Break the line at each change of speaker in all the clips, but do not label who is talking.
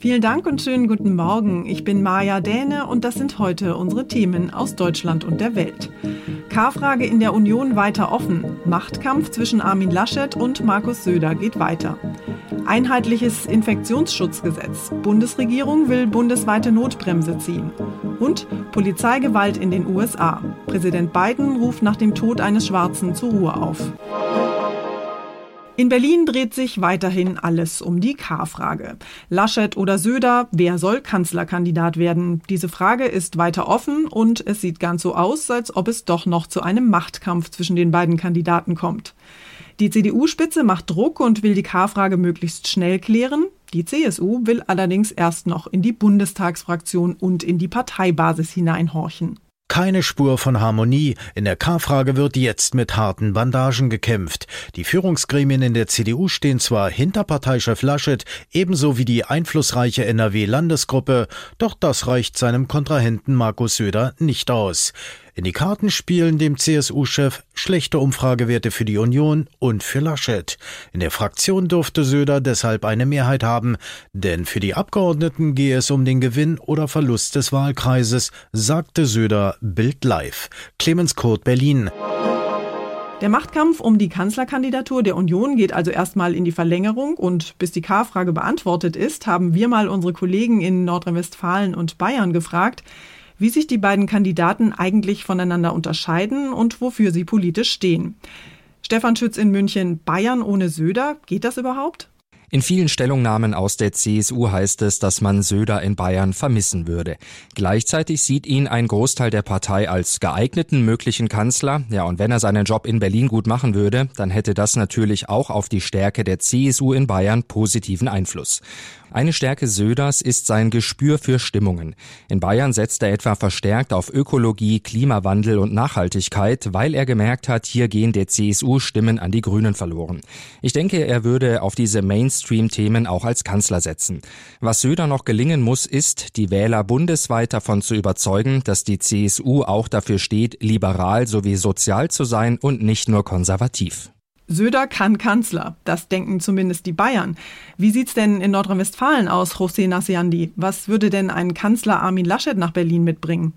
Vielen Dank und schönen guten Morgen. Ich bin Maja Däne und das sind heute unsere Themen aus Deutschland und der Welt. K-Frage in der Union weiter offen. Machtkampf zwischen Armin Laschet und Markus Söder geht weiter. Einheitliches Infektionsschutzgesetz. Bundesregierung will bundesweite Notbremse ziehen. Und Polizeigewalt in den USA. Präsident Biden ruft nach dem Tod eines Schwarzen zur Ruhe auf. In Berlin dreht sich weiterhin alles um die K-Frage. Laschet oder Söder, wer soll Kanzlerkandidat werden? Diese Frage ist weiter offen und es sieht ganz so aus, als ob es doch noch zu einem Machtkampf zwischen den beiden Kandidaten kommt. Die CDU-Spitze macht Druck und will die K-Frage möglichst schnell klären. Die CSU will allerdings erst noch in die Bundestagsfraktion und in die Parteibasis hineinhorchen.
Keine Spur von Harmonie. In der K-Frage wird jetzt mit harten Bandagen gekämpft. Die Führungsgremien in der CDU stehen zwar hinter Parteichef Laschet, ebenso wie die einflussreiche NRW-Landesgruppe, doch das reicht seinem Kontrahenten Markus Söder nicht aus. In die Karten spielen dem CSU-Chef schlechte Umfragewerte für die Union und für Laschet. In der Fraktion durfte Söder deshalb eine Mehrheit haben, denn für die Abgeordneten gehe es um den Gewinn oder Verlust des Wahlkreises, sagte Söder Bild Live. Clemens Kurt Berlin.
Der Machtkampf um die Kanzlerkandidatur der Union geht also erstmal in die Verlängerung und bis die K-Frage beantwortet ist, haben wir mal unsere Kollegen in Nordrhein-Westfalen und Bayern gefragt, wie sich die beiden Kandidaten eigentlich voneinander unterscheiden und wofür sie politisch stehen. Stefan Schütz in München, Bayern ohne Söder, geht das überhaupt?
In vielen Stellungnahmen aus der CSU heißt es, dass man Söder in Bayern vermissen würde. Gleichzeitig sieht ihn ein Großteil der Partei als geeigneten möglichen Kanzler. Ja, und wenn er seinen Job in Berlin gut machen würde, dann hätte das natürlich auch auf die Stärke der CSU in Bayern positiven Einfluss. Eine Stärke Söders ist sein Gespür für Stimmungen. In Bayern setzt er etwa verstärkt auf Ökologie, Klimawandel und Nachhaltigkeit, weil er gemerkt hat, hier gehen der CSU Stimmen an die Grünen verloren. Ich denke, er würde auf diese Mainstream-Themen auch als Kanzler setzen. Was Söder noch gelingen muss, ist, die Wähler bundesweit davon zu überzeugen, dass die CSU auch dafür steht, liberal sowie sozial zu sein und nicht nur konservativ.
Söder kann Kanzler. Das denken zumindest die Bayern. Wie sieht's denn in Nordrhein-Westfalen aus, José Nasiandi? Was würde denn ein Kanzler Armin Laschet nach Berlin mitbringen?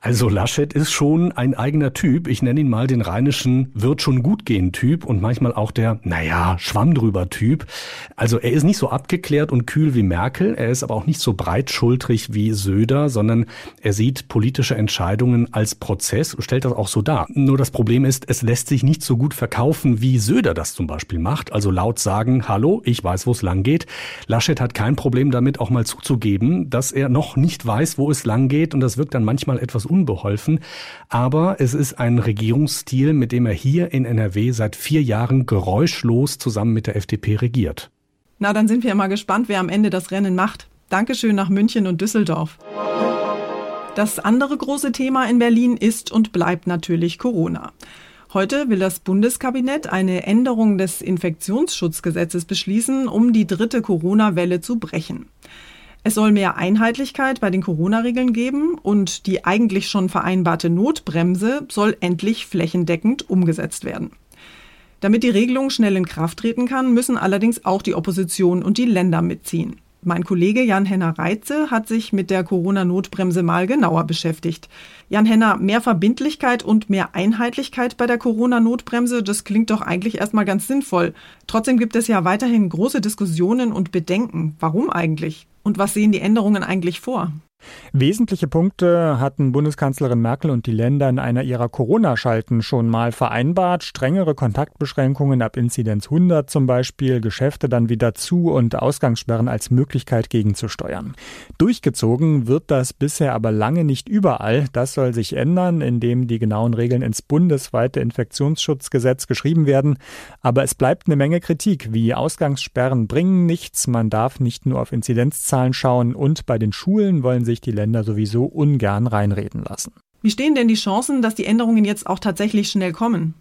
Also Laschet ist schon ein eigener Typ. Ich nenne ihn mal den rheinischen wird schon gut gehen Typ und manchmal auch der, naja, Schwamm drüber Typ. Also er ist nicht so abgeklärt und kühl wie Merkel. Er ist aber auch nicht so breitschultrig wie Söder, sondern er sieht politische Entscheidungen als Prozess und stellt das auch so dar. Nur das Problem ist, es lässt sich nicht so gut verkaufen, wie Söder das zum Beispiel macht. Also laut sagen, hallo, ich weiß, wo es lang geht. Laschet hat kein Problem damit, auch mal zuzugeben, dass er noch nicht weiß, wo es lang geht und das wirkt dann manchmal etwas unbeholfen. Aber es ist ein Regierungsstil, mit dem er hier in NRW seit vier Jahren geräuschlos zusammen mit der FDP regiert.
Na, dann sind wir mal gespannt, wer am Ende das Rennen macht. Dankeschön nach München und Düsseldorf. Das andere große Thema in Berlin ist und bleibt natürlich Corona. Heute will das Bundeskabinett eine Änderung des Infektionsschutzgesetzes beschließen, um die dritte Corona-Welle zu brechen. Es soll mehr Einheitlichkeit bei den Corona-Regeln geben und die eigentlich schon vereinbarte Notbremse soll endlich flächendeckend umgesetzt werden. Damit die Regelung schnell in Kraft treten kann, müssen allerdings auch die Opposition und die Länder mitziehen. Mein Kollege Jan-Henner Reitze hat sich mit der Corona-Notbremse mal genauer beschäftigt. Jan-Henner, mehr Verbindlichkeit und mehr Einheitlichkeit bei der Corona-Notbremse, das klingt doch eigentlich erstmal ganz sinnvoll. Trotzdem gibt es ja weiterhin große Diskussionen und Bedenken. Warum eigentlich? Und was sehen die Änderungen eigentlich vor?
Wesentliche Punkte hatten Bundeskanzlerin Merkel und die Länder in einer ihrer Corona-Schalten schon mal vereinbart. Strengere Kontaktbeschränkungen ab Inzidenz 100 zum Beispiel, Geschäfte dann wieder zu und Ausgangssperren als Möglichkeit gegenzusteuern. Durchgezogen wird das bisher aber lange nicht überall. Das soll sich ändern, indem die genauen Regeln ins bundesweite Infektionsschutzgesetz geschrieben werden. Aber es bleibt eine Menge Kritik, wie Ausgangssperren bringen nichts. Man darf nicht nur auf Inzidenzzahlen schauen und bei den Schulen wollen sich sich die Länder sowieso ungern reinreden lassen.
Wie stehen denn die Chancen, dass die Änderungen jetzt auch tatsächlich schnell kommen?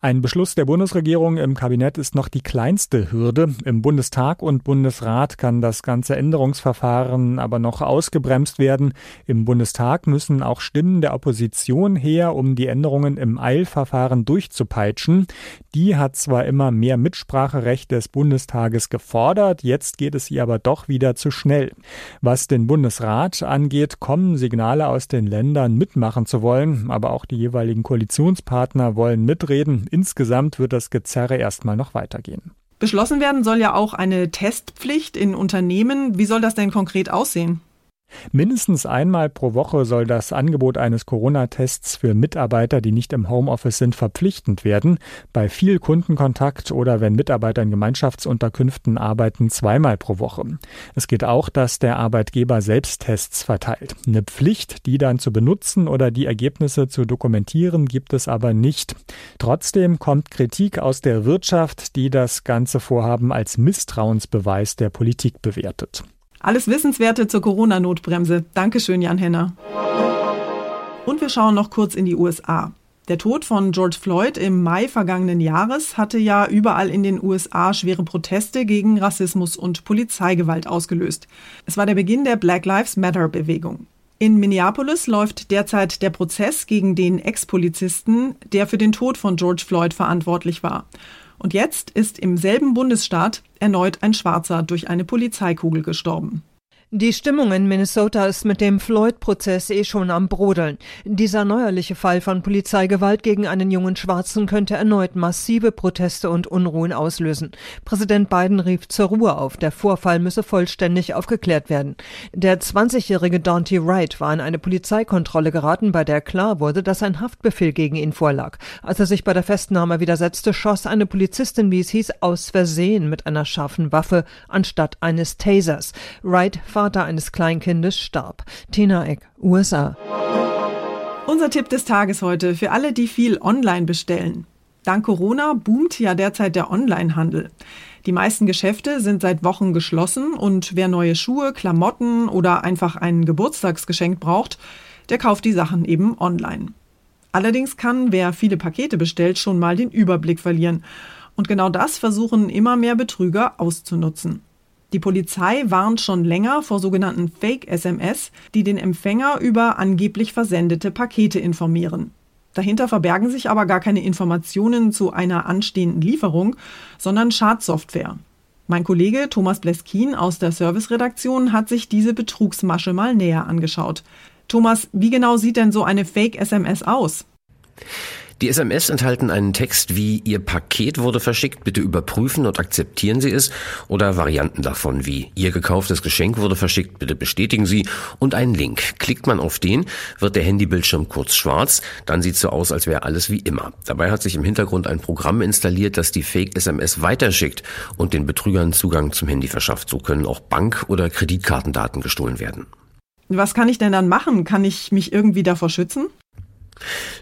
Ein Beschluss der Bundesregierung im Kabinett ist noch die kleinste Hürde. Im Bundestag und Bundesrat kann das ganze Änderungsverfahren aber noch ausgebremst werden. Im Bundestag müssen auch Stimmen der Opposition her, um die Änderungen im Eilverfahren durchzupeitschen. Die hat zwar immer mehr Mitspracherecht des Bundestages gefordert, jetzt geht es ihr aber doch wieder zu schnell. Was den Bundesrat angeht, kommen Signale aus den Ländern mitmachen zu wollen, aber auch die jeweiligen Koalitionspartner wollen mitreden. Insgesamt wird das Gezerre erstmal noch weitergehen.
Beschlossen werden soll ja auch eine Testpflicht in Unternehmen. Wie soll das denn konkret aussehen?
Mindestens einmal pro Woche soll das Angebot eines Corona-Tests für Mitarbeiter, die nicht im Homeoffice sind, verpflichtend werden. Bei viel Kundenkontakt oder wenn Mitarbeiter in Gemeinschaftsunterkünften arbeiten, zweimal pro Woche. Es geht auch, dass der Arbeitgeber selbst Tests verteilt. Eine Pflicht, die dann zu benutzen oder die Ergebnisse zu dokumentieren, gibt es aber nicht. Trotzdem kommt Kritik aus der Wirtschaft, die das ganze Vorhaben als Misstrauensbeweis der Politik bewertet.
Alles Wissenswerte zur Corona-Notbremse. Dankeschön, Jan Henner. Und wir schauen noch kurz in die USA. Der Tod von George Floyd im Mai vergangenen Jahres hatte ja überall in den USA schwere Proteste gegen Rassismus und Polizeigewalt ausgelöst. Es war der Beginn der Black Lives Matter-Bewegung. In Minneapolis läuft derzeit der Prozess gegen den Ex-Polizisten, der für den Tod von George Floyd verantwortlich war. Und jetzt ist im selben Bundesstaat erneut ein Schwarzer durch eine Polizeikugel gestorben.
Die Stimmung in Minnesota ist mit dem Floyd-Prozess eh schon am Brodeln. Dieser neuerliche Fall von Polizeigewalt gegen einen jungen Schwarzen könnte erneut massive Proteste und Unruhen auslösen. Präsident Biden rief zur Ruhe auf. Der Vorfall müsse vollständig aufgeklärt werden. Der 20-jährige Dante Wright war in eine Polizeikontrolle geraten, bei der klar wurde, dass ein Haftbefehl gegen ihn vorlag. Als er sich bei der Festnahme widersetzte, schoss eine Polizistin, wie es hieß, aus Versehen mit einer scharfen Waffe anstatt eines Tasers. Wright Vater eines Kleinkindes starb. Tina Eck, USA.
Unser Tipp des Tages heute für alle, die viel online bestellen. Dank Corona boomt ja derzeit der Onlinehandel. Die meisten Geschäfte sind seit Wochen geschlossen und wer neue Schuhe, Klamotten oder einfach ein Geburtstagsgeschenk braucht, der kauft die Sachen eben online. Allerdings kann wer viele Pakete bestellt schon mal den Überblick verlieren. Und genau das versuchen immer mehr Betrüger auszunutzen. Die Polizei warnt schon länger vor sogenannten Fake-SMS, die den Empfänger über angeblich versendete Pakete informieren. Dahinter verbergen sich aber gar keine Informationen zu einer anstehenden Lieferung, sondern Schadsoftware. Mein Kollege Thomas Bleskin aus der Serviceredaktion hat sich diese Betrugsmasche mal näher angeschaut. Thomas, wie genau sieht denn so eine Fake-SMS aus?
Die SMS enthalten einen Text wie Ihr Paket wurde verschickt, bitte überprüfen und akzeptieren Sie es oder Varianten davon wie Ihr gekauftes Geschenk wurde verschickt, bitte bestätigen Sie und einen Link. Klickt man auf den, wird der Handybildschirm kurz schwarz, dann sieht so aus, als wäre alles wie immer. Dabei hat sich im Hintergrund ein Programm installiert, das die Fake-SMS weiterschickt und den Betrügern Zugang zum Handy verschafft. So können auch Bank- oder Kreditkartendaten gestohlen werden.
Was kann ich denn dann machen? Kann ich mich irgendwie davor schützen?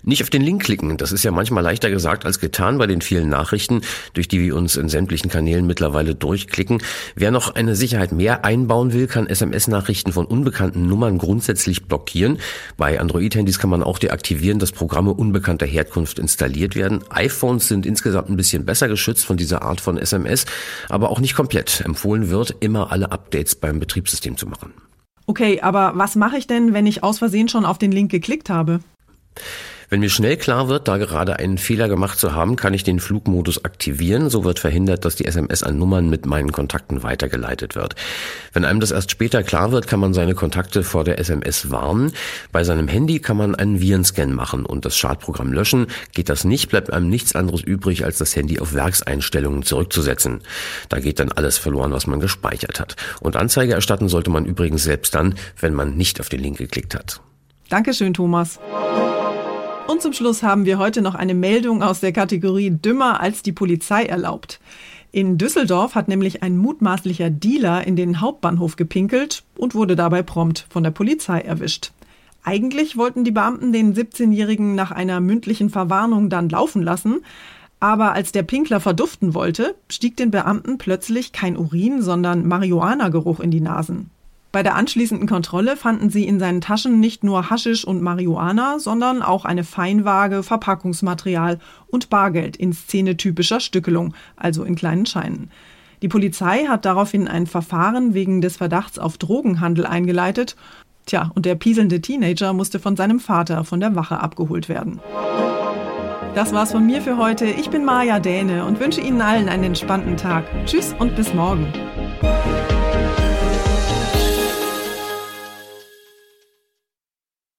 Nicht auf den Link klicken, das ist ja manchmal leichter gesagt als getan bei den vielen Nachrichten, durch die wir uns in sämtlichen Kanälen mittlerweile durchklicken. Wer noch eine Sicherheit mehr einbauen will, kann SMS-Nachrichten von unbekannten Nummern grundsätzlich blockieren. Bei Android-Handys kann man auch deaktivieren, dass Programme unbekannter Herkunft installiert werden. iPhones sind insgesamt ein bisschen besser geschützt von dieser Art von SMS, aber auch nicht komplett. Empfohlen wird, immer alle Updates beim Betriebssystem zu machen.
Okay, aber was mache ich denn, wenn ich aus Versehen schon auf den Link geklickt habe?
Wenn mir schnell klar wird, da gerade einen Fehler gemacht zu haben, kann ich den Flugmodus aktivieren. So wird verhindert, dass die SMS an Nummern mit meinen Kontakten weitergeleitet wird. Wenn einem das erst später klar wird, kann man seine Kontakte vor der SMS warnen. Bei seinem Handy kann man einen Virenscan machen und das Schadprogramm löschen. Geht das nicht, bleibt einem nichts anderes übrig, als das Handy auf Werkseinstellungen zurückzusetzen. Da geht dann alles verloren, was man gespeichert hat. Und Anzeige erstatten sollte man übrigens selbst dann, wenn man nicht auf den Link geklickt hat.
Dankeschön, Thomas. Und zum Schluss haben wir heute noch eine Meldung aus der Kategorie Dümmer als die Polizei erlaubt. In Düsseldorf hat nämlich ein mutmaßlicher Dealer in den Hauptbahnhof gepinkelt und wurde dabei prompt von der Polizei erwischt. Eigentlich wollten die Beamten den 17-Jährigen nach einer mündlichen Verwarnung dann laufen lassen, aber als der Pinkler verduften wollte, stieg den Beamten plötzlich kein Urin, sondern Marihuana-Geruch in die Nasen. Bei der anschließenden Kontrolle fanden sie in seinen Taschen nicht nur Haschisch und Marihuana, sondern auch eine Feinwaage, Verpackungsmaterial und Bargeld in szenetypischer Stückelung, also in kleinen Scheinen. Die Polizei hat daraufhin ein Verfahren wegen des Verdachts auf Drogenhandel eingeleitet. Tja, und der pieselnde Teenager musste von seinem Vater von der Wache abgeholt werden. Das war's von mir für heute. Ich bin Maja Däne und wünsche Ihnen allen einen entspannten Tag. Tschüss und bis morgen.